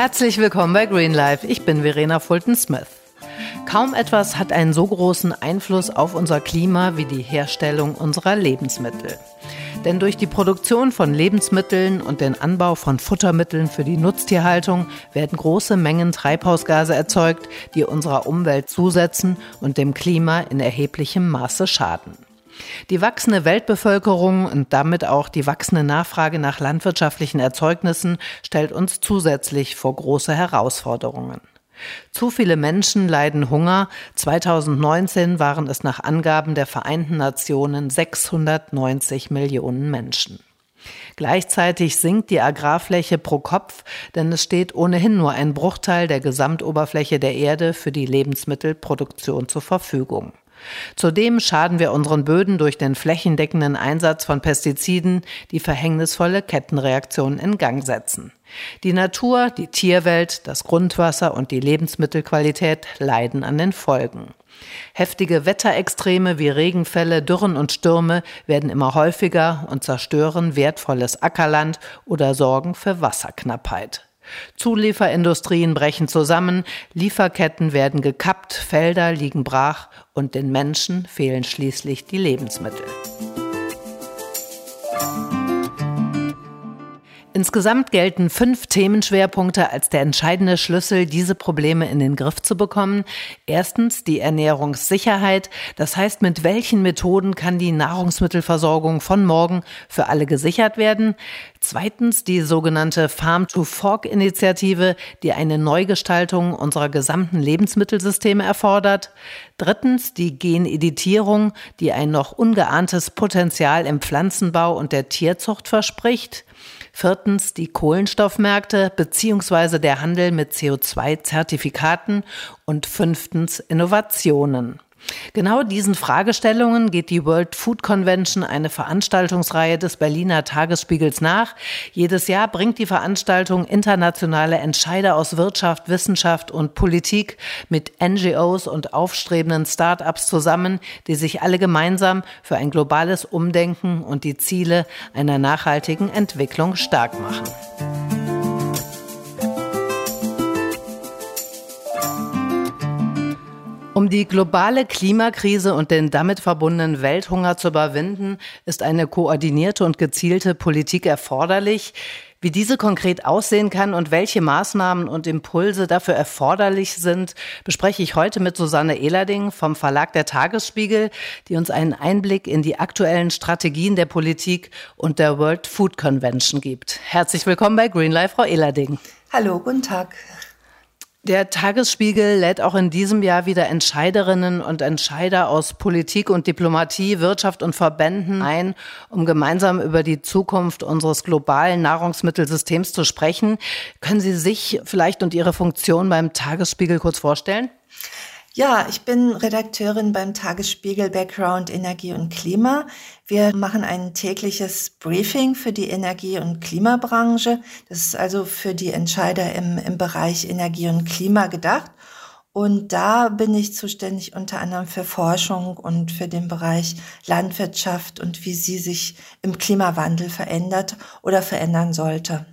Herzlich willkommen bei Green Life. Ich bin Verena Fulton-Smith. Kaum etwas hat einen so großen Einfluss auf unser Klima wie die Herstellung unserer Lebensmittel. Denn durch die Produktion von Lebensmitteln und den Anbau von Futtermitteln für die Nutztierhaltung werden große Mengen Treibhausgase erzeugt, die unserer Umwelt zusetzen und dem Klima in erheblichem Maße schaden. Die wachsende Weltbevölkerung und damit auch die wachsende Nachfrage nach landwirtschaftlichen Erzeugnissen stellt uns zusätzlich vor große Herausforderungen. Zu viele Menschen leiden Hunger. 2019 waren es nach Angaben der Vereinten Nationen 690 Millionen Menschen. Gleichzeitig sinkt die Agrarfläche pro Kopf, denn es steht ohnehin nur ein Bruchteil der Gesamtoberfläche der Erde für die Lebensmittelproduktion zur Verfügung. Zudem schaden wir unseren Böden durch den flächendeckenden Einsatz von Pestiziden, die verhängnisvolle Kettenreaktionen in Gang setzen. Die Natur, die Tierwelt, das Grundwasser und die Lebensmittelqualität leiden an den Folgen. Heftige Wetterextreme wie Regenfälle, Dürren und Stürme werden immer häufiger und zerstören wertvolles Ackerland oder sorgen für Wasserknappheit. Zulieferindustrien brechen zusammen, Lieferketten werden gekappt, Felder liegen brach und den Menschen fehlen schließlich die Lebensmittel. Insgesamt gelten fünf Themenschwerpunkte als der entscheidende Schlüssel, diese Probleme in den Griff zu bekommen. Erstens die Ernährungssicherheit. Das heißt, mit welchen Methoden kann die Nahrungsmittelversorgung von morgen für alle gesichert werden? Zweitens die sogenannte Farm-to-Fork-Initiative, die eine Neugestaltung unserer gesamten Lebensmittelsysteme erfordert. Drittens die Geneditierung, die ein noch ungeahntes Potenzial im Pflanzenbau und der Tierzucht verspricht. Viertens die Kohlenstoffmärkte beziehungsweise der Handel mit CO2-Zertifikaten und fünftens Innovationen. Genau diesen Fragestellungen geht die World Food Convention, eine Veranstaltungsreihe des Berliner Tagesspiegels nach. Jedes Jahr bringt die Veranstaltung internationale Entscheider aus Wirtschaft, Wissenschaft und Politik mit NGOs und aufstrebenden Start-ups zusammen, die sich alle gemeinsam für ein globales Umdenken und die Ziele einer nachhaltigen Entwicklung stark machen. Um die globale Klimakrise und den damit verbundenen Welthunger zu überwinden, ist eine koordinierte und gezielte Politik erforderlich. Wie diese konkret aussehen kann und welche Maßnahmen und Impulse dafür erforderlich sind, bespreche ich heute mit Susanne Ehlerding vom Verlag der Tagesspiegel, die uns einen Einblick in die aktuellen Strategien der Politik und der World Food Convention gibt. Herzlich willkommen bei Greenlife, Frau Ehlerding. Hallo, guten Tag. Der Tagesspiegel lädt auch in diesem Jahr wieder Entscheiderinnen und Entscheider aus Politik und Diplomatie, Wirtschaft und Verbänden ein, um gemeinsam über die Zukunft unseres globalen Nahrungsmittelsystems zu sprechen. Können Sie sich vielleicht und Ihre Funktion beim Tagesspiegel kurz vorstellen? Ja, ich bin Redakteurin beim Tagesspiegel Background Energie und Klima. Wir machen ein tägliches Briefing für die Energie- und Klimabranche. Das ist also für die Entscheider im, im Bereich Energie und Klima gedacht. Und da bin ich zuständig unter anderem für Forschung und für den Bereich Landwirtschaft und wie sie sich im Klimawandel verändert oder verändern sollte.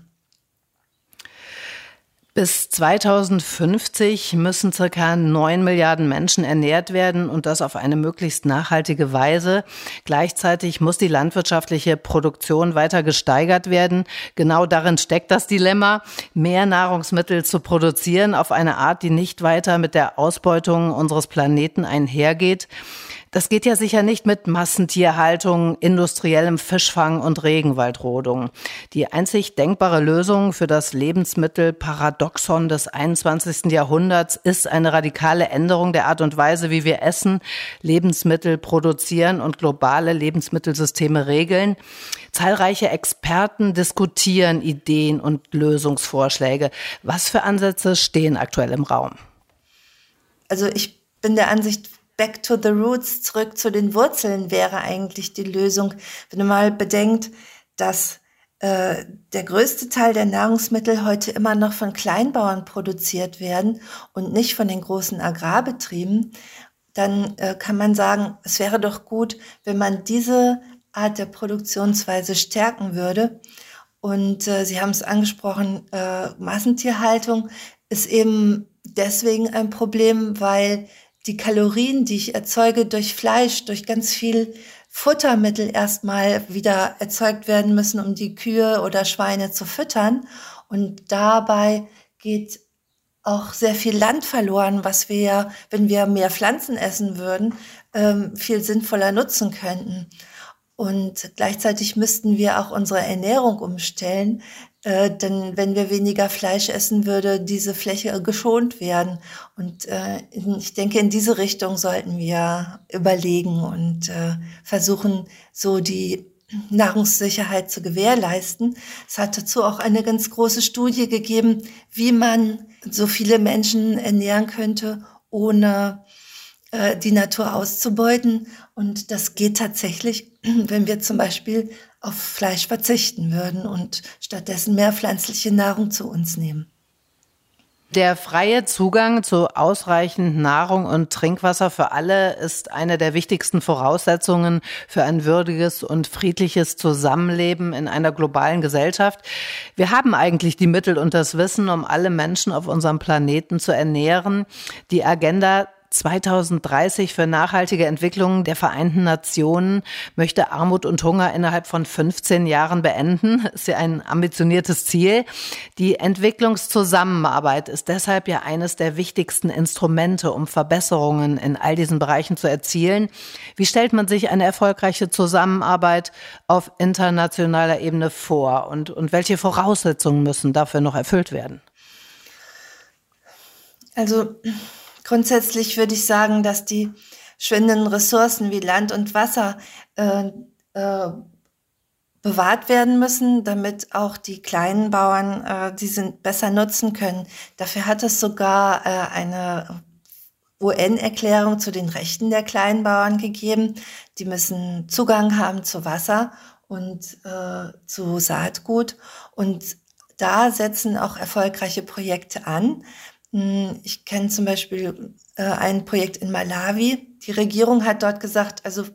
Bis 2050 müssen circa neun Milliarden Menschen ernährt werden und das auf eine möglichst nachhaltige Weise. Gleichzeitig muss die landwirtschaftliche Produktion weiter gesteigert werden. Genau darin steckt das Dilemma, mehr Nahrungsmittel zu produzieren auf eine Art, die nicht weiter mit der Ausbeutung unseres Planeten einhergeht. Das geht ja sicher nicht mit Massentierhaltung, industriellem Fischfang und Regenwaldrodung. Die einzig denkbare Lösung für das Lebensmittelparadoxon des 21. Jahrhunderts ist eine radikale Änderung der Art und Weise, wie wir essen, Lebensmittel produzieren und globale Lebensmittelsysteme regeln. Zahlreiche Experten diskutieren Ideen und Lösungsvorschläge. Was für Ansätze stehen aktuell im Raum? Also ich bin der Ansicht, back to the roots, zurück zu den Wurzeln wäre eigentlich die Lösung. Wenn du mal bedenkt, dass äh, der größte Teil der Nahrungsmittel heute immer noch von Kleinbauern produziert werden und nicht von den großen Agrarbetrieben, dann äh, kann man sagen, es wäre doch gut, wenn man diese Art der Produktionsweise stärken würde. Und äh, Sie haben es angesprochen, äh, Massentierhaltung ist eben deswegen ein Problem, weil die Kalorien, die ich erzeuge durch Fleisch, durch ganz viel Futtermittel erstmal wieder erzeugt werden müssen, um die Kühe oder Schweine zu füttern. Und dabei geht auch sehr viel Land verloren, was wir, wenn wir mehr Pflanzen essen würden, ähm, viel sinnvoller nutzen könnten. Und gleichzeitig müssten wir auch unsere Ernährung umstellen, äh, denn wenn wir weniger Fleisch essen, würde diese Fläche geschont werden. Und äh, ich denke, in diese Richtung sollten wir überlegen und äh, versuchen, so die Nahrungssicherheit zu gewährleisten. Es hat dazu auch eine ganz große Studie gegeben, wie man so viele Menschen ernähren könnte, ohne äh, die Natur auszubeuten. Und das geht tatsächlich, wenn wir zum Beispiel auf Fleisch verzichten würden und stattdessen mehr pflanzliche Nahrung zu uns nehmen. Der freie Zugang zu ausreichend Nahrung und Trinkwasser für alle ist eine der wichtigsten Voraussetzungen für ein würdiges und friedliches Zusammenleben in einer globalen Gesellschaft. Wir haben eigentlich die Mittel und das Wissen, um alle Menschen auf unserem Planeten zu ernähren. Die Agenda 2030 für nachhaltige Entwicklung der Vereinten Nationen möchte Armut und Hunger innerhalb von 15 Jahren beenden. Ist ja ein ambitioniertes Ziel. Die Entwicklungszusammenarbeit ist deshalb ja eines der wichtigsten Instrumente, um Verbesserungen in all diesen Bereichen zu erzielen. Wie stellt man sich eine erfolgreiche Zusammenarbeit auf internationaler Ebene vor und, und welche Voraussetzungen müssen dafür noch erfüllt werden? Also Grundsätzlich würde ich sagen, dass die schwindenden Ressourcen wie Land und Wasser äh, äh, bewahrt werden müssen, damit auch die kleinen Bauern äh, diese besser nutzen können. Dafür hat es sogar äh, eine UN-Erklärung zu den Rechten der Kleinbauern gegeben. Die müssen Zugang haben zu Wasser und äh, zu Saatgut. Und da setzen auch erfolgreiche Projekte an. Hm, ich kenne zum Beispiel äh, ein Projekt in Malawi. Die Regierung hat dort gesagt, also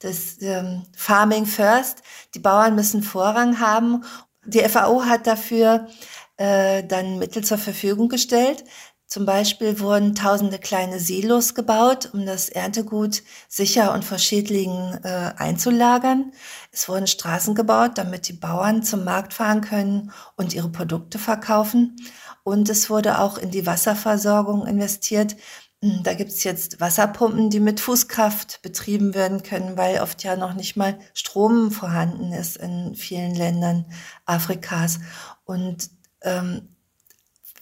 das ähm, Farming First, die Bauern müssen Vorrang haben. Die FAO hat dafür äh, dann Mittel zur Verfügung gestellt. Zum Beispiel wurden tausende kleine Silos gebaut, um das Erntegut sicher und vor Schädlingen äh, einzulagern. Es wurden Straßen gebaut, damit die Bauern zum Markt fahren können und ihre Produkte verkaufen. Und es wurde auch in die Wasserversorgung investiert. Hm, da gibt's jetzt Wasserpumpen, die mit Fußkraft betrieben werden können, weil oft ja noch nicht mal Strom vorhanden ist in vielen Ländern Afrikas. Und ähm,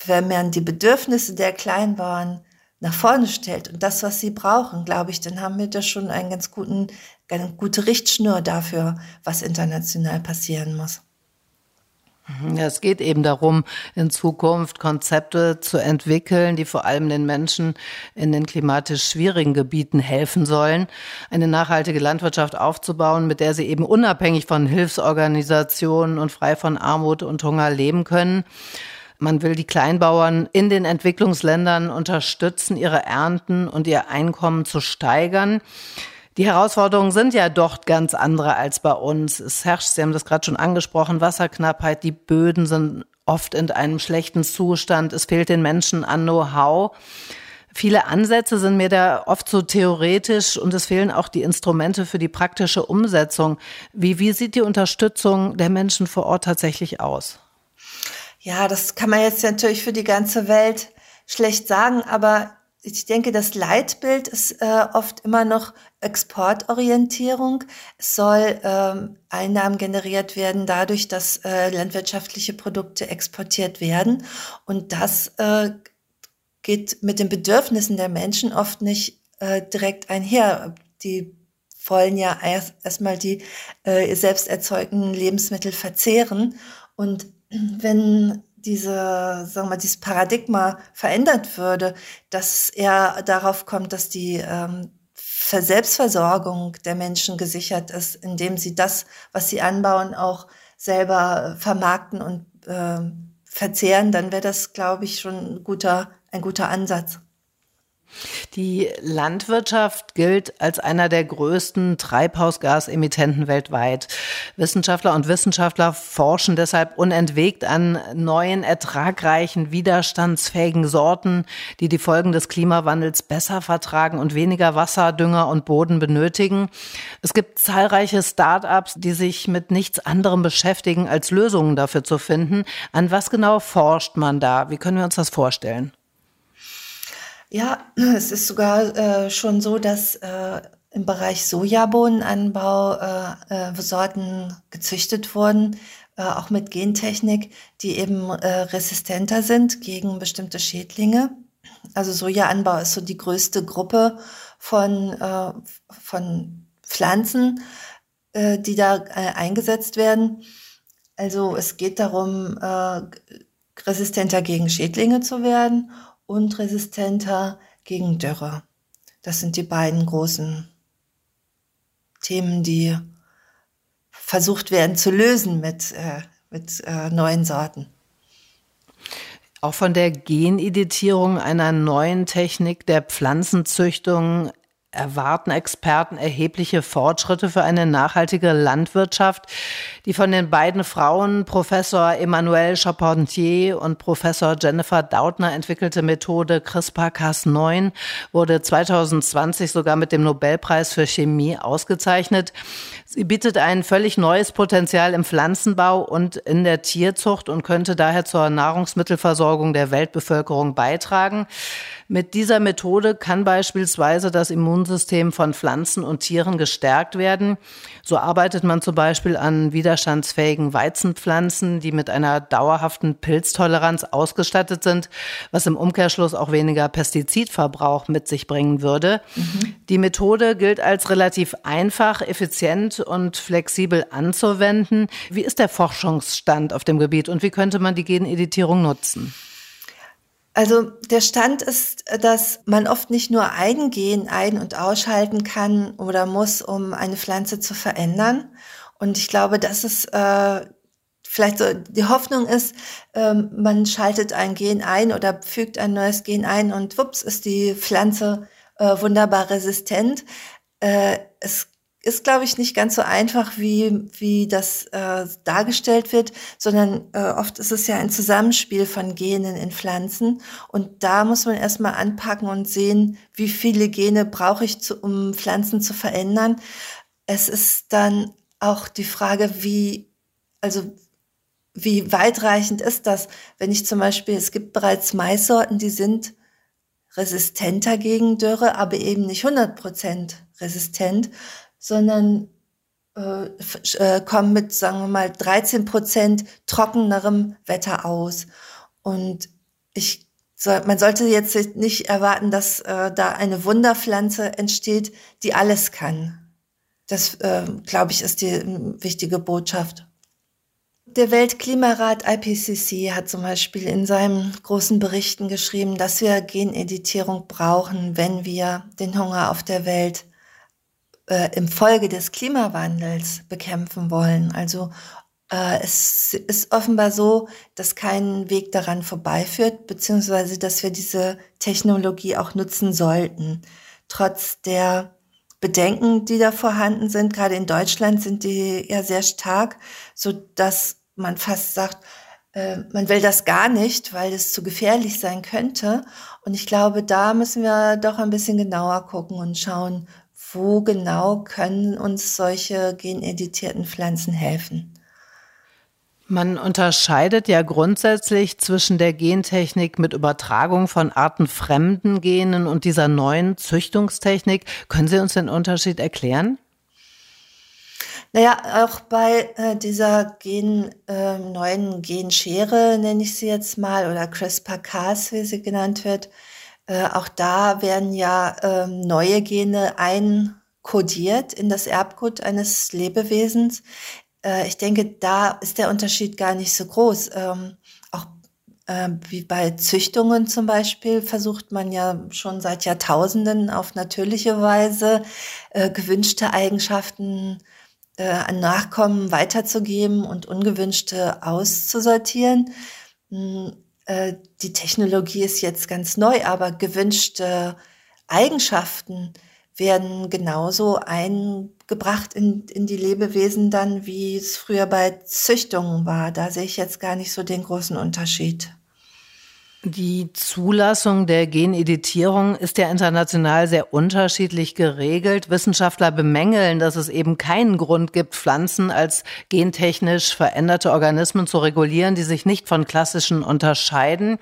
wenn man die Bedürfnisse der Kleinbauern nach vorne stellt und das, was sie brauchen, glaube ich, dann haben wir da schon einen ganz guten, eine gute Richtschnur dafür, was international passieren muss. Mhm. Es geht eben darum, in Zukunft Konzepte zu entwickeln, die vor allem den Menschen in den klimatisch schwierigen Gebieten helfen sollen, eine nachhaltige Landwirtschaft aufzubauen, mit der sie eben unabhängig von Hilfsorganisationen und frei von Armut und Hunger leben können. Man will die Kleinbauern in den Entwicklungsländern unterstützen, ihre Ernten und ihr Einkommen zu steigern. Die Herausforderungen sind ja dort ganz andere als bei uns. Es herrscht, Sie haben das gerade schon angesprochen, Wasserknappheit, die Böden sind oft in einem schlechten Zustand, es fehlt den Menschen an Know-how. Viele Ansätze sind mir da oft so theoretisch und es fehlen auch die Instrumente für die praktische Umsetzung. Wie, wie sieht die Unterstützung der Menschen vor Ort tatsächlich aus? Ja, das kann man jetzt natürlich für die ganze Welt schlecht sagen, aber ich denke, das Leitbild ist äh, oft immer noch Exportorientierung. Es soll ähm, Einnahmen generiert werden dadurch, dass äh, landwirtschaftliche Produkte exportiert werden. Und das äh, geht mit den Bedürfnissen der Menschen oft nicht äh, direkt einher. Die wollen ja erst erstmal die äh, selbst erzeugten Lebensmittel verzehren. Und wenn diese, sagen wir, dieses Paradigma verändert würde, dass er darauf kommt, dass die ähm, Selbstversorgung der Menschen gesichert ist, indem sie das, was sie anbauen, auch selber vermarkten und äh, verzehren, dann wäre das, glaube ich, schon ein guter, ein guter Ansatz. Die Landwirtschaft gilt als einer der größten Treibhausgasemittenten weltweit. Wissenschaftler und Wissenschaftler forschen deshalb unentwegt an neuen, ertragreichen, widerstandsfähigen Sorten, die die Folgen des Klimawandels besser vertragen und weniger Wasser, Dünger und Boden benötigen. Es gibt zahlreiche Start-ups, die sich mit nichts anderem beschäftigen, als Lösungen dafür zu finden. An was genau forscht man da? Wie können wir uns das vorstellen? Ja, es ist sogar äh, schon so, dass äh, im Bereich Sojabohnenanbau äh, äh, Sorten gezüchtet wurden, äh, auch mit Gentechnik, die eben äh, resistenter sind gegen bestimmte Schädlinge. Also Sojaanbau ist so die größte Gruppe von, von Pflanzen, die da eingesetzt werden. Also es geht darum, resistenter gegen Schädlinge zu werden und resistenter gegen Dürre. Das sind die beiden großen Themen, die versucht werden zu lösen mit, äh, mit äh, neuen Sorten. Auch von der Geneditierung einer neuen Technik der Pflanzenzüchtung erwarten Experten erhebliche Fortschritte für eine nachhaltige Landwirtschaft. Die von den beiden Frauen, Professor Emmanuel Charpentier und Professor Jennifer Dautner entwickelte Methode CRISPR-Cas9 wurde 2020 sogar mit dem Nobelpreis für Chemie ausgezeichnet. Sie bietet ein völlig neues Potenzial im Pflanzenbau und in der Tierzucht und könnte daher zur Nahrungsmittelversorgung der Weltbevölkerung beitragen. Mit dieser Methode kann beispielsweise das Immunsystem von Pflanzen und Tieren gestärkt werden. So arbeitet man zum Beispiel an widerstandsfähigen Weizenpflanzen, die mit einer dauerhaften Pilztoleranz ausgestattet sind, was im Umkehrschluss auch weniger Pestizidverbrauch mit sich bringen würde. Mhm. Die Methode gilt als relativ einfach, effizient und flexibel anzuwenden. Wie ist der Forschungsstand auf dem Gebiet und wie könnte man die Geneditierung nutzen? Also der Stand ist, dass man oft nicht nur ein Gen ein- und ausschalten kann oder muss, um eine Pflanze zu verändern. Und ich glaube, dass es äh, vielleicht so die Hoffnung ist, ähm, man schaltet ein Gen ein oder fügt ein neues Gen ein und wups ist die Pflanze äh, wunderbar resistent. Äh, es ist, glaube ich, nicht ganz so einfach, wie, wie das äh, dargestellt wird, sondern äh, oft ist es ja ein Zusammenspiel von Genen in Pflanzen. Und da muss man erstmal anpacken und sehen, wie viele Gene brauche ich, zu, um Pflanzen zu verändern. Es ist dann auch die Frage, wie, also wie weitreichend ist das, wenn ich zum Beispiel, es gibt bereits Maissorten, die sind resistenter gegen Dürre, aber eben nicht 100 Prozent resistent sondern äh, äh, kommen mit, sagen wir mal, 13 Prozent trockenerem Wetter aus. Und ich man sollte jetzt nicht erwarten, dass äh, da eine Wunderpflanze entsteht, die alles kann. Das, äh, glaube ich, ist die äh, wichtige Botschaft. Der Weltklimarat IPCC hat zum Beispiel in seinen großen Berichten geschrieben, dass wir Geneditierung brauchen, wenn wir den Hunger auf der Welt äh, im Folge des Klimawandels bekämpfen wollen. Also äh, es ist offenbar so, dass kein Weg daran vorbeiführt, beziehungsweise dass wir diese Technologie auch nutzen sollten. Trotz der Bedenken, die da vorhanden sind, gerade in Deutschland sind die ja sehr stark, so dass man fast sagt, äh, man will das gar nicht, weil es zu gefährlich sein könnte. Und ich glaube, da müssen wir doch ein bisschen genauer gucken und schauen, wo genau können uns solche geneditierten Pflanzen helfen? Man unterscheidet ja grundsätzlich zwischen der Gentechnik mit Übertragung von artenfremden Genen und dieser neuen Züchtungstechnik. Können Sie uns den Unterschied erklären? Naja, auch bei äh, dieser Gen, äh, neuen Genschere, nenne ich sie jetzt mal, oder CRISPR-Cas, wie sie genannt wird, äh, auch da werden ja ähm, neue Gene einkodiert in das Erbgut eines Lebewesens. Äh, ich denke, da ist der Unterschied gar nicht so groß. Ähm, auch äh, wie bei Züchtungen zum Beispiel versucht man ja schon seit Jahrtausenden auf natürliche Weise äh, gewünschte Eigenschaften äh, an Nachkommen weiterzugeben und ungewünschte auszusortieren. Äh, die Technologie ist jetzt ganz neu, aber gewünschte Eigenschaften werden genauso eingebracht in, in die Lebewesen dann, wie es früher bei Züchtungen war. Da sehe ich jetzt gar nicht so den großen Unterschied. Die Zulassung der Geneditierung ist ja international sehr unterschiedlich geregelt. Wissenschaftler bemängeln, dass es eben keinen Grund gibt, Pflanzen als gentechnisch veränderte Organismen zu regulieren, die sich nicht von klassischen unterscheiden.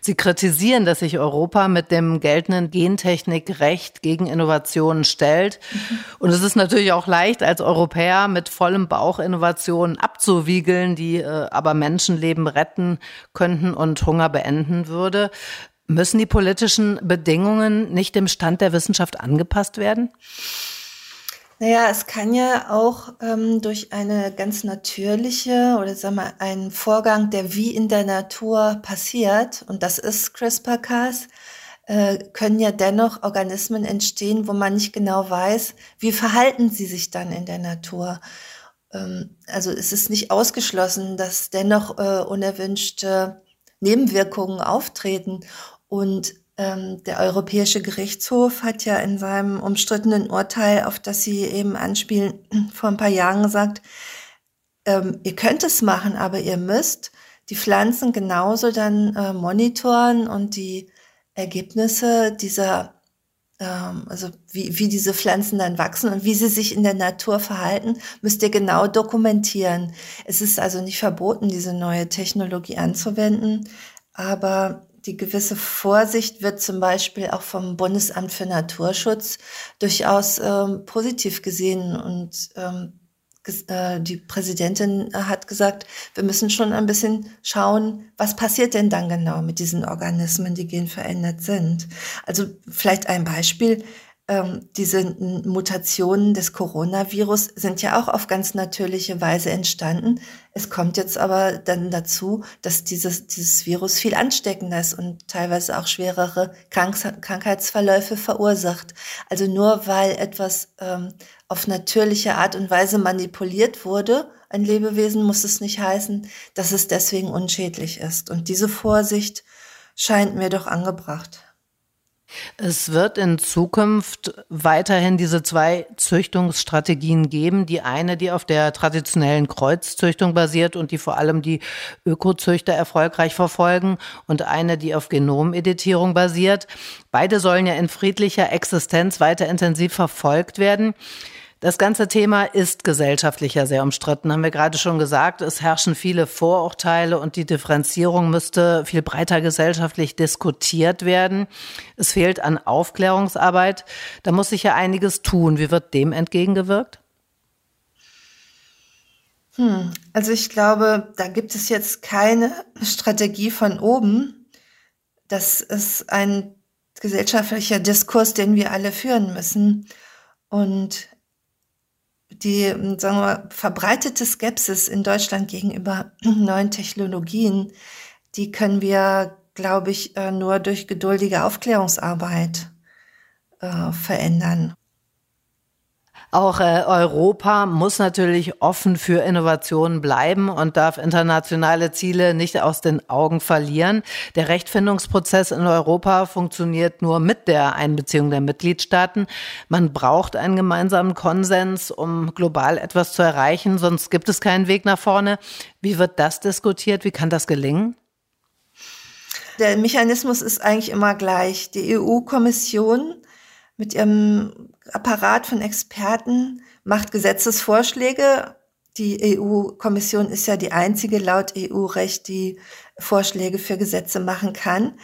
Sie kritisieren, dass sich Europa mit dem geltenden Gentechnikrecht gegen Innovationen stellt. Mhm. Und es ist natürlich auch leicht, als Europäer mit vollem Bauch Innovationen abzuwiegeln, die äh, aber Menschenleben retten könnten und Hunger beenden stattfinden würde. Müssen die politischen Bedingungen nicht dem Stand der Wissenschaft angepasst werden? Naja, es kann ja auch ähm, durch eine ganz natürliche oder sagen wir einen Vorgang, der wie in der Natur passiert, und das ist CRISPR-Cas, äh, können ja dennoch Organismen entstehen, wo man nicht genau weiß, wie verhalten sie sich dann in der Natur. Ähm, also es ist nicht ausgeschlossen, dass dennoch äh, unerwünschte Nebenwirkungen auftreten. Und ähm, der Europäische Gerichtshof hat ja in seinem umstrittenen Urteil, auf das Sie eben anspielen, vor ein paar Jahren gesagt, ähm, ihr könnt es machen, aber ihr müsst die Pflanzen genauso dann äh, monitoren und die Ergebnisse dieser also wie, wie diese Pflanzen dann wachsen und wie sie sich in der Natur verhalten, müsst ihr genau dokumentieren. Es ist also nicht verboten, diese neue Technologie anzuwenden, aber die gewisse Vorsicht wird zum Beispiel auch vom Bundesamt für Naturschutz durchaus ähm, positiv gesehen und ähm, äh, die Präsidentin hat gesagt, wir müssen schon ein bisschen schauen, was passiert denn dann genau mit diesen Organismen, die genverändert sind. Also vielleicht ein Beispiel ähm, diese Mutationen des Coronavirus sind ja auch auf ganz natürliche Weise entstanden. Es kommt jetzt aber dann dazu, dass dieses, dieses Virus viel ansteckender ist und teilweise auch schwerere Krank Krankheitsverläufe verursacht. Also nur weil etwas ähm, auf natürliche Art und Weise manipuliert wurde, ein Lebewesen, muss es nicht heißen, dass es deswegen unschädlich ist. Und diese Vorsicht scheint mir doch angebracht. Es wird in Zukunft weiterhin diese zwei Züchtungsstrategien geben. Die eine, die auf der traditionellen Kreuzzüchtung basiert und die vor allem die Ökozüchter erfolgreich verfolgen und eine, die auf Genomeditierung basiert. Beide sollen ja in friedlicher Existenz weiter intensiv verfolgt werden. Das ganze Thema ist gesellschaftlicher sehr umstritten, haben wir gerade schon gesagt. Es herrschen viele Vorurteile und die Differenzierung müsste viel breiter gesellschaftlich diskutiert werden. Es fehlt an Aufklärungsarbeit. Da muss sich ja einiges tun. Wie wird dem entgegengewirkt? Hm, also ich glaube, da gibt es jetzt keine Strategie von oben. Das ist ein gesellschaftlicher Diskurs, den wir alle führen müssen. Und die sagen wir, verbreitete Skepsis in Deutschland gegenüber neuen Technologien, die können wir, glaube ich, äh, nur durch geduldige Aufklärungsarbeit äh, verändern. Auch äh, Europa muss natürlich offen für Innovationen bleiben und darf internationale Ziele nicht aus den Augen verlieren. Der Rechtfindungsprozess in Europa funktioniert nur mit der Einbeziehung der Mitgliedstaaten. Man braucht einen gemeinsamen Konsens, um global etwas zu erreichen, sonst gibt es keinen Weg nach vorne. Wie wird das diskutiert? Wie kann das gelingen? Der Mechanismus ist eigentlich immer gleich. Die EU-Kommission mit ihrem Apparat von Experten macht Gesetzesvorschläge. Die EU-Kommission ist ja die einzige laut EU-Recht, die Vorschläge für Gesetze machen kann.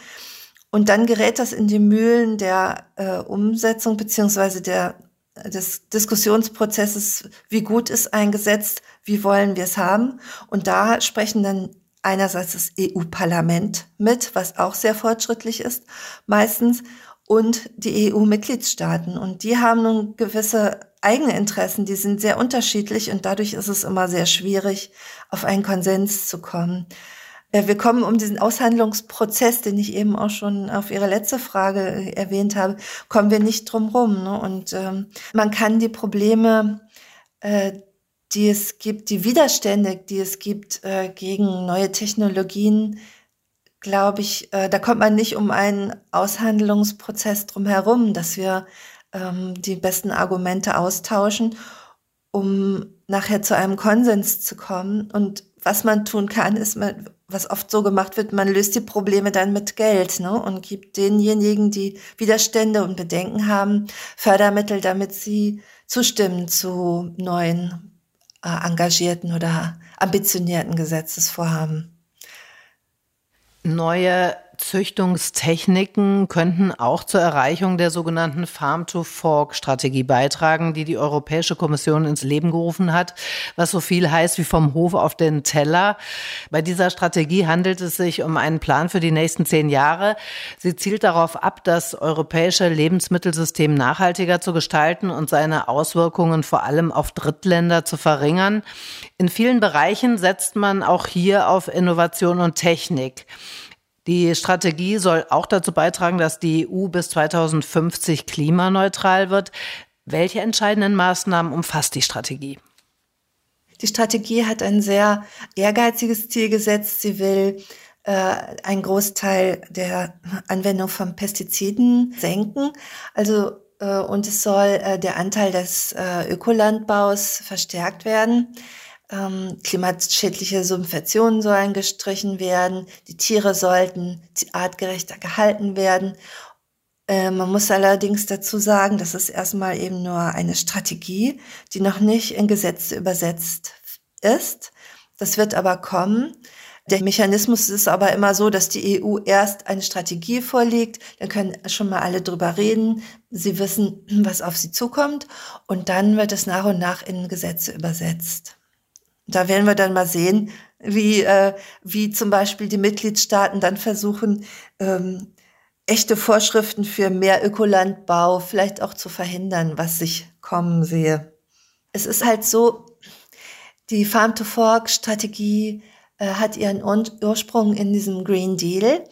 Und dann gerät das in die Mühlen der äh, Umsetzung beziehungsweise des Diskussionsprozesses, wie gut ist ein Gesetz, wie wollen wir es haben. Und da sprechen dann einerseits das EU-Parlament mit, was auch sehr fortschrittlich ist, meistens, und die EU-Mitgliedstaaten. Und die haben nun gewisse eigene Interessen, die sind sehr unterschiedlich und dadurch ist es immer sehr schwierig, auf einen Konsens zu kommen. Äh, wir kommen um diesen Aushandlungsprozess, den ich eben auch schon auf Ihre letzte Frage äh, erwähnt habe, kommen wir nicht drum rum. Ne? Und ähm, man kann die Probleme, äh, die es gibt, die Widerstände, die es gibt äh, gegen neue Technologien, glaube ich, äh, da kommt man nicht um einen Aushandlungsprozess drum herum, dass wir ähm, die besten Argumente austauschen, um nachher zu einem Konsens zu kommen. Und was man tun kann, ist, man, was oft so gemacht wird, man löst die Probleme dann mit Geld ne, und gibt denjenigen, die Widerstände und Bedenken haben, Fördermittel, damit sie zustimmen zu neuen äh, engagierten oder ambitionierten Gesetzesvorhaben. Neue Züchtungstechniken könnten auch zur Erreichung der sogenannten Farm-to-Fork-Strategie beitragen, die die Europäische Kommission ins Leben gerufen hat, was so viel heißt wie vom Hof auf den Teller. Bei dieser Strategie handelt es sich um einen Plan für die nächsten zehn Jahre. Sie zielt darauf ab, das europäische Lebensmittelsystem nachhaltiger zu gestalten und seine Auswirkungen vor allem auf Drittländer zu verringern. In vielen Bereichen setzt man auch hier auf Innovation und Technik. Die Strategie soll auch dazu beitragen, dass die EU bis 2050 klimaneutral wird. Welche entscheidenden Maßnahmen umfasst die Strategie? Die Strategie hat ein sehr ehrgeiziges Ziel gesetzt. Sie will äh, einen Großteil der Anwendung von Pestiziden senken. Also äh, und es soll äh, der Anteil des äh, Ökolandbaus verstärkt werden. Ähm, klimaschädliche Subventionen sollen gestrichen werden, die Tiere sollten artgerechter gehalten werden. Äh, man muss allerdings dazu sagen, das ist erstmal eben nur eine Strategie, die noch nicht in Gesetze übersetzt ist. Das wird aber kommen. Der Mechanismus ist aber immer so, dass die EU erst eine Strategie vorlegt, dann können schon mal alle drüber reden, sie wissen, was auf sie zukommt und dann wird es nach und nach in Gesetze übersetzt. Da werden wir dann mal sehen, wie, äh, wie zum Beispiel die Mitgliedstaaten dann versuchen, ähm, echte Vorschriften für mehr Ökolandbau vielleicht auch zu verhindern, was ich kommen sehe. Es ist halt so, die Farm-to-Fork-Strategie äh, hat ihren Ursprung in diesem Green Deal.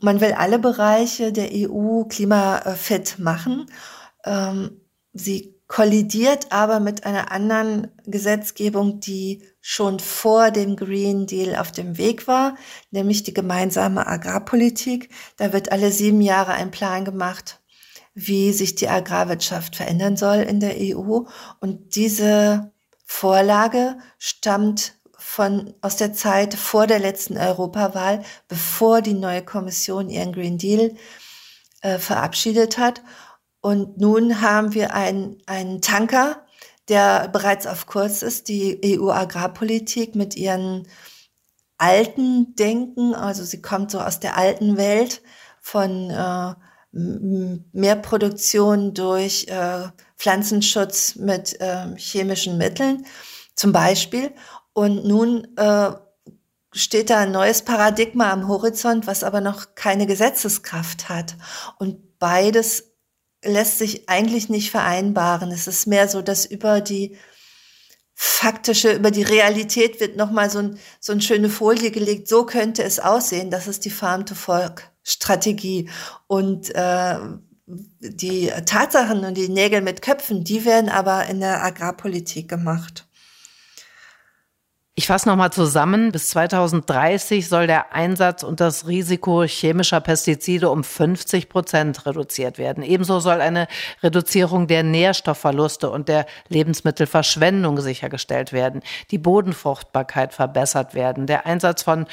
Man will alle Bereiche der EU klimafit machen. Ähm, sie kollidiert aber mit einer anderen Gesetzgebung, die schon vor dem Green Deal auf dem Weg war, nämlich die gemeinsame Agrarpolitik. Da wird alle sieben Jahre ein Plan gemacht, wie sich die Agrarwirtschaft verändern soll in der EU. Und diese Vorlage stammt von, aus der Zeit vor der letzten Europawahl, bevor die neue Kommission ihren Green Deal äh, verabschiedet hat. Und nun haben wir einen, einen Tanker, der bereits auf Kurs ist, die EU-Agrarpolitik mit ihren alten Denken, also sie kommt so aus der alten Welt von äh, mehr Produktion durch äh, Pflanzenschutz mit äh, chemischen Mitteln zum Beispiel. Und nun äh, steht da ein neues Paradigma am Horizont, was aber noch keine Gesetzeskraft hat. Und beides lässt sich eigentlich nicht vereinbaren. Es ist mehr so, dass über die faktische, über die Realität wird nochmal so, ein, so eine schöne Folie gelegt. So könnte es aussehen. Das ist die Farm-to-Fork-Strategie. Und äh, die Tatsachen und die Nägel mit Köpfen, die werden aber in der Agrarpolitik gemacht. Ich fasse nochmal zusammen. Bis 2030 soll der Einsatz und das Risiko chemischer Pestizide um 50 Prozent reduziert werden. Ebenso soll eine Reduzierung der Nährstoffverluste und der Lebensmittelverschwendung sichergestellt werden, die Bodenfruchtbarkeit verbessert werden, der Einsatz von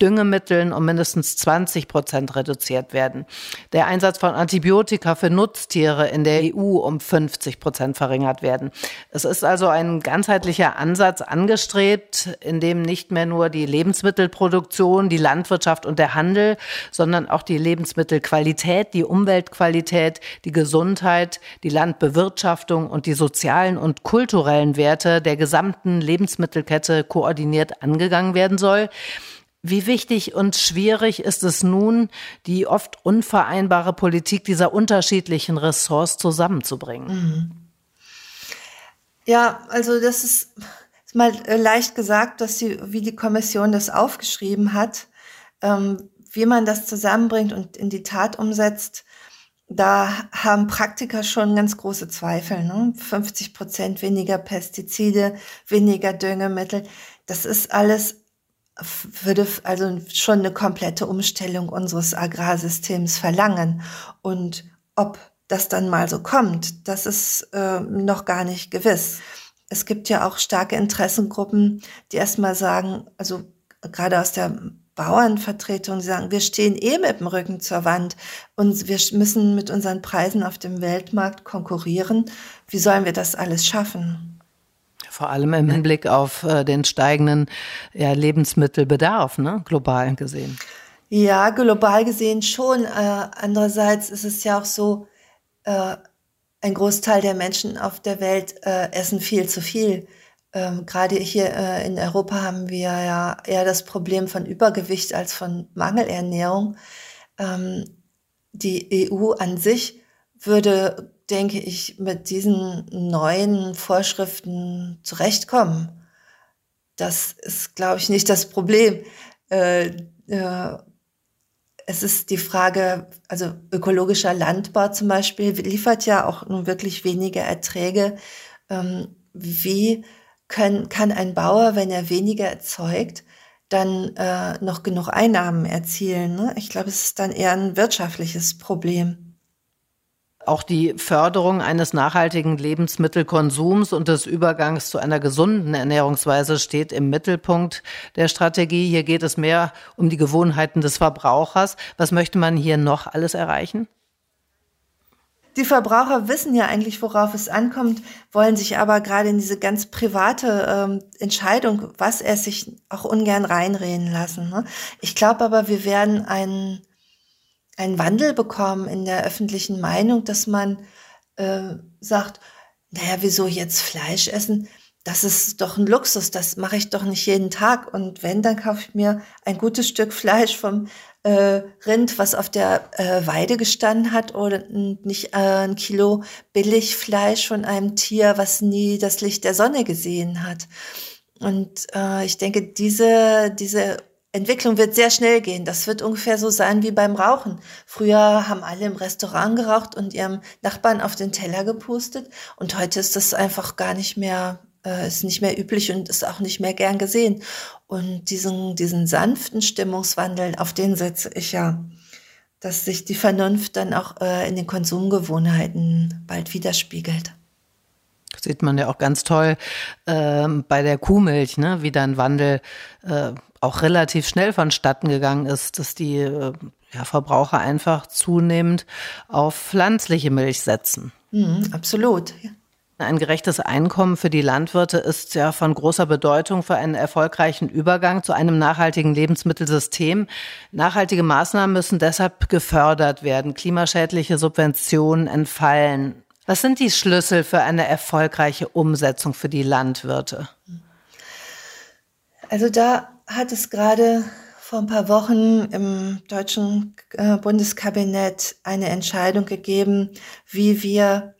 Düngemitteln um mindestens 20 Prozent reduziert werden. Der Einsatz von Antibiotika für Nutztiere in der EU um 50 Prozent verringert werden. Es ist also ein ganzheitlicher Ansatz angestrebt, in dem nicht mehr nur die Lebensmittelproduktion, die Landwirtschaft und der Handel, sondern auch die Lebensmittelqualität, die Umweltqualität, die Gesundheit, die Landbewirtschaftung und die sozialen und kulturellen Werte der gesamten Lebensmittelkette koordiniert angegangen werden soll. Wie wichtig und schwierig ist es nun, die oft unvereinbare Politik dieser unterschiedlichen Ressorts zusammenzubringen? Mhm. Ja, also das ist, ist mal äh, leicht gesagt, dass die, wie die Kommission das aufgeschrieben hat, ähm, wie man das zusammenbringt und in die Tat umsetzt. Da haben Praktiker schon ganz große Zweifel. Ne? 50 Prozent weniger Pestizide, weniger Düngemittel. Das ist alles würde also schon eine komplette Umstellung unseres Agrarsystems verlangen. Und ob das dann mal so kommt, das ist äh, noch gar nicht gewiss. Es gibt ja auch starke Interessengruppen, die erstmal sagen, also gerade aus der Bauernvertretung, die sagen, wir stehen eh mit dem Rücken zur Wand und wir müssen mit unseren Preisen auf dem Weltmarkt konkurrieren. Wie sollen wir das alles schaffen? Vor allem im Hinblick auf äh, den steigenden ja, Lebensmittelbedarf, ne? global gesehen. Ja, global gesehen schon. Äh, andererseits ist es ja auch so, äh, ein Großteil der Menschen auf der Welt äh, essen viel zu viel. Ähm, Gerade hier äh, in Europa haben wir ja eher das Problem von Übergewicht als von Mangelernährung. Ähm, die EU an sich würde, denke ich, mit diesen neuen Vorschriften zurechtkommen. Das ist, glaube ich, nicht das Problem. Äh, äh, es ist die Frage, also ökologischer Landbau zum Beispiel liefert ja auch nun wirklich weniger Erträge. Ähm, wie können, kann ein Bauer, wenn er weniger erzeugt, dann äh, noch genug Einnahmen erzielen? Ne? Ich glaube, es ist dann eher ein wirtschaftliches Problem. Auch die Förderung eines nachhaltigen Lebensmittelkonsums und des Übergangs zu einer gesunden Ernährungsweise steht im Mittelpunkt der Strategie. Hier geht es mehr um die Gewohnheiten des Verbrauchers. Was möchte man hier noch alles erreichen? Die Verbraucher wissen ja eigentlich, worauf es ankommt, wollen sich aber gerade in diese ganz private ähm, Entscheidung, was er sich auch ungern reinreden lassen. Ne? Ich glaube aber, wir werden einen einen Wandel bekommen in der öffentlichen Meinung, dass man äh, sagt, naja, wieso jetzt Fleisch essen? Das ist doch ein Luxus, das mache ich doch nicht jeden Tag. Und wenn, dann kaufe ich mir ein gutes Stück Fleisch vom äh, Rind, was auf der äh, Weide gestanden hat, oder nicht äh, ein Kilo Billigfleisch von einem Tier, was nie das Licht der Sonne gesehen hat. Und äh, ich denke, diese, diese Entwicklung wird sehr schnell gehen. Das wird ungefähr so sein wie beim Rauchen. Früher haben alle im Restaurant geraucht und ihrem Nachbarn auf den Teller gepustet. Und heute ist das einfach gar nicht mehr, äh, ist nicht mehr üblich und ist auch nicht mehr gern gesehen. Und diesen, diesen sanften Stimmungswandel, auf den setze ich ja, dass sich die Vernunft dann auch äh, in den Konsumgewohnheiten bald widerspiegelt sieht man ja auch ganz toll äh, bei der Kuhmilch, ne, wie dann Wandel äh, auch relativ schnell vonstatten gegangen ist, dass die äh, ja, Verbraucher einfach zunehmend auf pflanzliche Milch setzen. Mhm, absolut. Ein gerechtes Einkommen für die Landwirte ist ja von großer Bedeutung für einen erfolgreichen Übergang zu einem nachhaltigen Lebensmittelsystem. Nachhaltige Maßnahmen müssen deshalb gefördert werden. Klimaschädliche Subventionen entfallen. Was sind die Schlüssel für eine erfolgreiche Umsetzung für die Landwirte? Also da hat es gerade vor ein paar Wochen im deutschen äh, Bundeskabinett eine Entscheidung gegeben, wie wir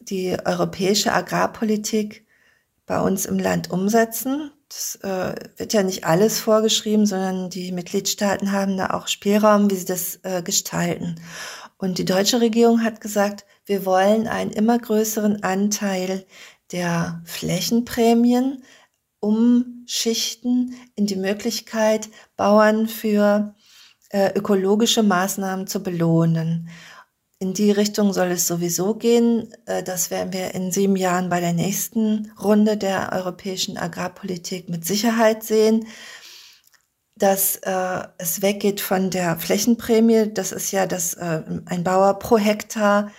die europäische Agrarpolitik bei uns im Land umsetzen. Das äh, wird ja nicht alles vorgeschrieben, sondern die Mitgliedstaaten haben da auch Spielraum, wie sie das äh, gestalten. Und die deutsche Regierung hat gesagt, wir wollen einen immer größeren Anteil der Flächenprämien umschichten in die Möglichkeit, Bauern für äh, ökologische Maßnahmen zu belohnen. In die Richtung soll es sowieso gehen. Äh, das werden wir in sieben Jahren bei der nächsten Runde der europäischen Agrarpolitik mit Sicherheit sehen, dass äh, es weggeht von der Flächenprämie. Das ist ja, dass äh, ein Bauer pro Hektar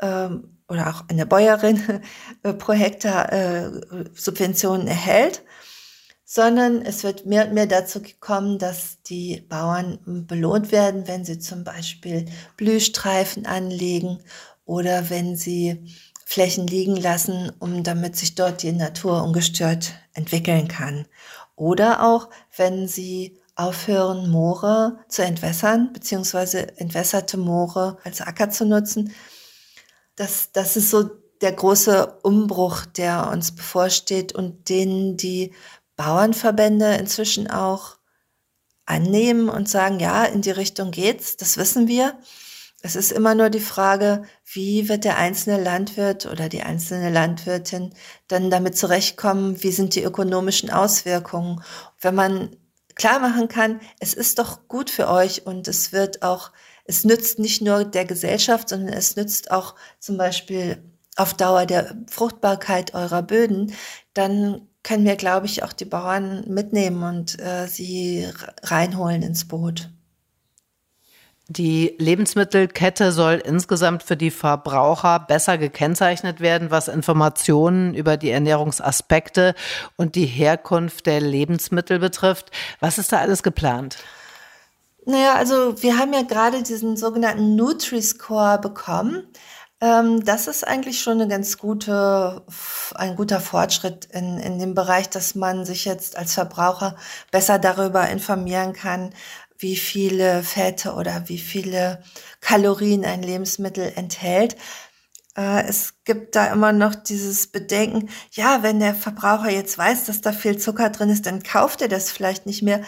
ähm, oder auch eine Bäuerin äh, pro Hektar äh, Subventionen erhält, sondern es wird mehr und mehr dazu kommen, dass die Bauern belohnt werden, wenn sie zum Beispiel Blühstreifen anlegen oder wenn sie Flächen liegen lassen, um damit sich dort die Natur ungestört entwickeln kann. Oder auch, wenn sie aufhören, Moore zu entwässern, beziehungsweise entwässerte Moore als Acker zu nutzen, das, das ist so der große Umbruch, der uns bevorsteht und den die Bauernverbände inzwischen auch annehmen und sagen, ja, in die Richtung geht's, das wissen wir. Es ist immer nur die Frage, wie wird der einzelne Landwirt oder die einzelne Landwirtin dann damit zurechtkommen, wie sind die ökonomischen Auswirkungen. Wenn man klar machen kann, es ist doch gut für euch und es wird auch, es nützt nicht nur der Gesellschaft, sondern es nützt auch zum Beispiel auf Dauer der Fruchtbarkeit eurer Böden, dann können wir, glaube ich, auch die Bauern mitnehmen und äh, sie reinholen ins Boot. Die Lebensmittelkette soll insgesamt für die Verbraucher besser gekennzeichnet werden, was Informationen über die Ernährungsaspekte und die Herkunft der Lebensmittel betrifft. Was ist da alles geplant? Naja, also wir haben ja gerade diesen sogenannten Nutri-Score bekommen. Ähm, das ist eigentlich schon eine ganz gute, ein guter Fortschritt in, in dem Bereich, dass man sich jetzt als Verbraucher besser darüber informieren kann, wie viele Fette oder wie viele Kalorien ein Lebensmittel enthält. Äh, es gibt da immer noch dieses Bedenken, ja, wenn der Verbraucher jetzt weiß, dass da viel Zucker drin ist, dann kauft er das vielleicht nicht mehr.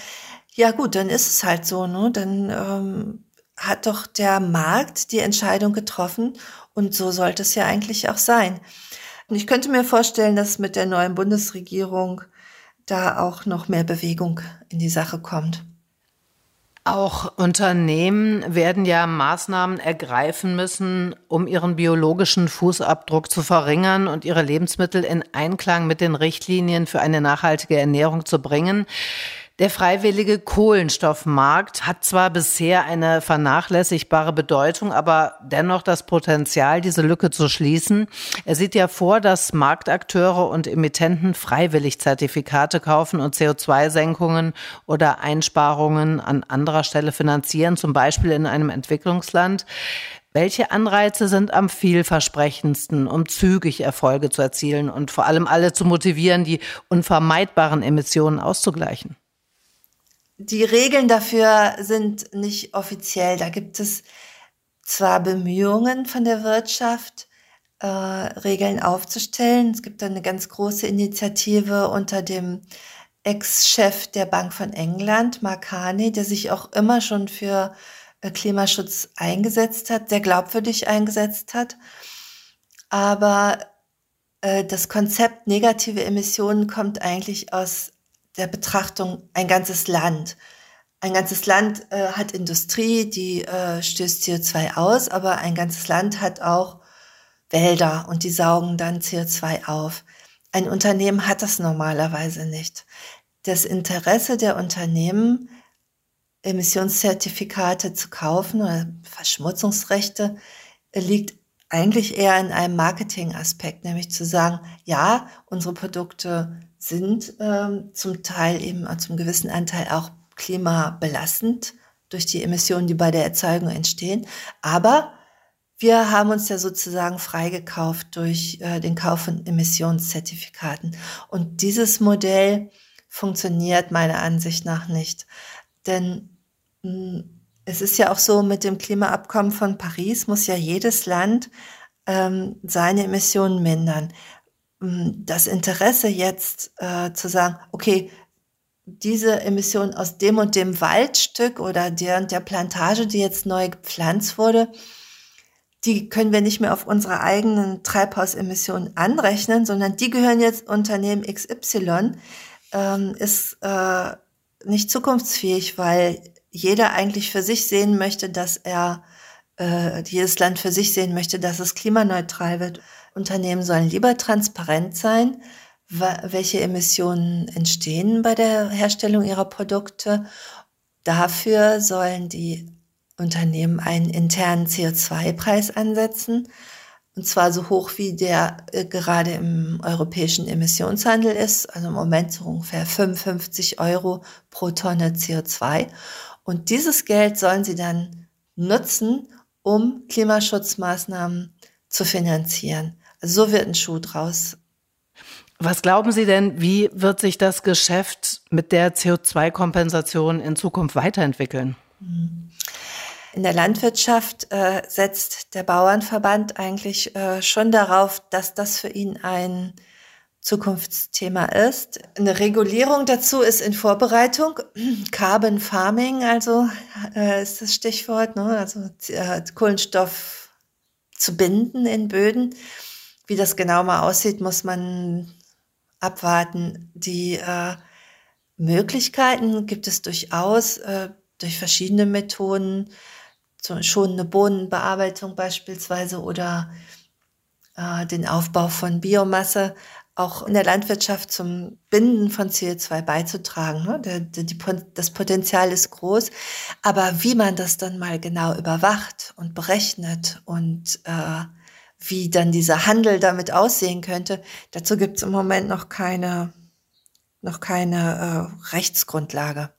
Ja gut, dann ist es halt so, ne? Dann ähm, hat doch der Markt die Entscheidung getroffen und so sollte es ja eigentlich auch sein. Und ich könnte mir vorstellen, dass mit der neuen Bundesregierung da auch noch mehr Bewegung in die Sache kommt. Auch Unternehmen werden ja Maßnahmen ergreifen müssen, um ihren biologischen Fußabdruck zu verringern und ihre Lebensmittel in Einklang mit den Richtlinien für eine nachhaltige Ernährung zu bringen. Der freiwillige Kohlenstoffmarkt hat zwar bisher eine vernachlässigbare Bedeutung, aber dennoch das Potenzial, diese Lücke zu schließen. Er sieht ja vor, dass Marktakteure und Emittenten freiwillig Zertifikate kaufen und CO2-Senkungen oder Einsparungen an anderer Stelle finanzieren, zum Beispiel in einem Entwicklungsland. Welche Anreize sind am vielversprechendsten, um zügig Erfolge zu erzielen und vor allem alle zu motivieren, die unvermeidbaren Emissionen auszugleichen? Die Regeln dafür sind nicht offiziell. Da gibt es zwar Bemühungen von der Wirtschaft, äh, Regeln aufzustellen. Es gibt eine ganz große Initiative unter dem Ex-Chef der Bank von England, Mark Carney, der sich auch immer schon für äh, Klimaschutz eingesetzt hat, sehr glaubwürdig eingesetzt hat. Aber äh, das Konzept negative Emissionen kommt eigentlich aus der Betrachtung ein ganzes Land. Ein ganzes Land äh, hat Industrie, die äh, stößt CO2 aus, aber ein ganzes Land hat auch Wälder und die saugen dann CO2 auf. Ein Unternehmen hat das normalerweise nicht. Das Interesse der Unternehmen, Emissionszertifikate zu kaufen oder Verschmutzungsrechte, liegt eigentlich eher in einem Marketingaspekt, nämlich zu sagen, ja, unsere Produkte sind ähm, zum Teil eben äh, zum gewissen Anteil auch klimabelastend durch die Emissionen, die bei der Erzeugung entstehen. Aber wir haben uns ja sozusagen freigekauft durch äh, den Kauf von Emissionszertifikaten. Und dieses Modell funktioniert meiner Ansicht nach nicht. Denn mh, hm, es ist ja auch so, mit dem Klimaabkommen von Paris muss ja jedes Land ähm, seine Emissionen mindern. Hm, das Interesse jetzt äh, zu sagen, okay, diese Emission aus dem und dem Waldstück oder der und der Plantage, die jetzt neu gepflanzt wurde, die können wir nicht mehr auf unsere eigenen Treibhausemissionen anrechnen, sondern die gehören jetzt Unternehmen XY, ähm, ist äh, nicht zukunftsfähig, weil jeder eigentlich für sich sehen möchte, dass er, äh, jedes Land für sich sehen möchte, dass es klimaneutral wird. Unternehmen sollen lieber transparent sein, welche Emissionen entstehen bei der Herstellung ihrer Produkte. Dafür sollen die Unternehmen einen internen CO2-Preis ansetzen, und zwar so hoch wie der äh, gerade im europäischen Emissionshandel ist, also im Moment so ungefähr 55 Euro pro Tonne CO2. Und dieses Geld sollen sie dann nutzen, um Klimaschutzmaßnahmen zu finanzieren. So wird ein Schuh draus. Was glauben Sie denn, wie wird sich das Geschäft mit der CO2-Kompensation in Zukunft weiterentwickeln? In der Landwirtschaft äh, setzt der Bauernverband eigentlich äh, schon darauf, dass das für ihn ein Zukunftsthema ist. Eine Regulierung dazu ist in Vorbereitung. Carbon Farming, also äh, ist das Stichwort, ne? also äh, Kohlenstoff zu binden in Böden. Wie das genau mal aussieht, muss man abwarten. Die äh, Möglichkeiten gibt es durchaus äh, durch verschiedene Methoden, zum, schonende Bohnenbearbeitung beispielsweise oder äh, den Aufbau von Biomasse auch in der Landwirtschaft zum Binden von CO2 beizutragen. Ne? Das Potenzial ist groß, aber wie man das dann mal genau überwacht und berechnet und äh, wie dann dieser Handel damit aussehen könnte, dazu gibt es im Moment noch keine, noch keine äh, Rechtsgrundlage.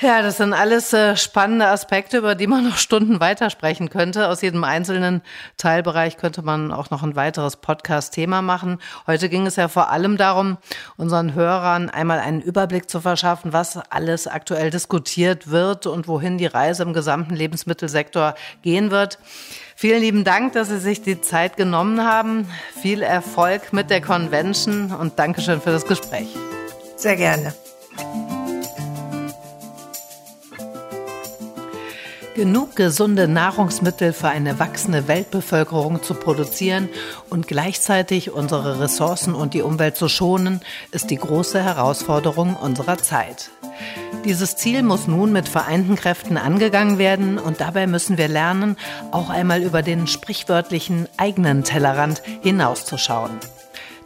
Ja, das sind alles äh, spannende Aspekte, über die man noch Stunden weitersprechen könnte. Aus jedem einzelnen Teilbereich könnte man auch noch ein weiteres Podcast-Thema machen. Heute ging es ja vor allem darum, unseren Hörern einmal einen Überblick zu verschaffen, was alles aktuell diskutiert wird und wohin die Reise im gesamten Lebensmittelsektor gehen wird. Vielen lieben Dank, dass Sie sich die Zeit genommen haben. Viel Erfolg mit der Convention und Dankeschön für das Gespräch. Sehr gerne. Genug gesunde Nahrungsmittel für eine wachsende Weltbevölkerung zu produzieren und gleichzeitig unsere Ressourcen und die Umwelt zu schonen, ist die große Herausforderung unserer Zeit. Dieses Ziel muss nun mit vereinten Kräften angegangen werden und dabei müssen wir lernen, auch einmal über den sprichwörtlichen eigenen Tellerrand hinauszuschauen.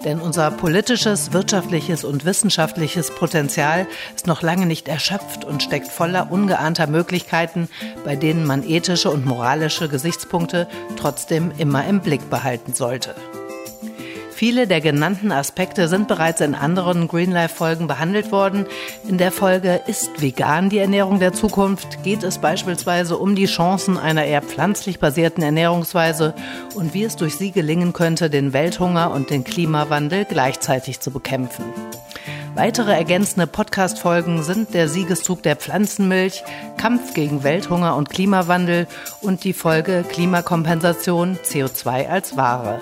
Denn unser politisches, wirtschaftliches und wissenschaftliches Potenzial ist noch lange nicht erschöpft und steckt voller ungeahnter Möglichkeiten, bei denen man ethische und moralische Gesichtspunkte trotzdem immer im Blick behalten sollte. Viele der genannten Aspekte sind bereits in anderen Greenlife-Folgen behandelt worden. In der Folge Ist vegan die Ernährung der Zukunft geht es beispielsweise um die Chancen einer eher pflanzlich basierten Ernährungsweise und wie es durch sie gelingen könnte, den Welthunger und den Klimawandel gleichzeitig zu bekämpfen. Weitere ergänzende Podcast-Folgen sind der Siegeszug der Pflanzenmilch, Kampf gegen Welthunger und Klimawandel und die Folge Klimakompensation CO2 als Ware.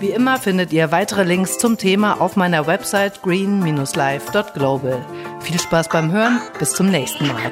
Wie immer findet ihr weitere Links zum Thema auf meiner Website green-life.global. Viel Spaß beim Hören, bis zum nächsten Mal.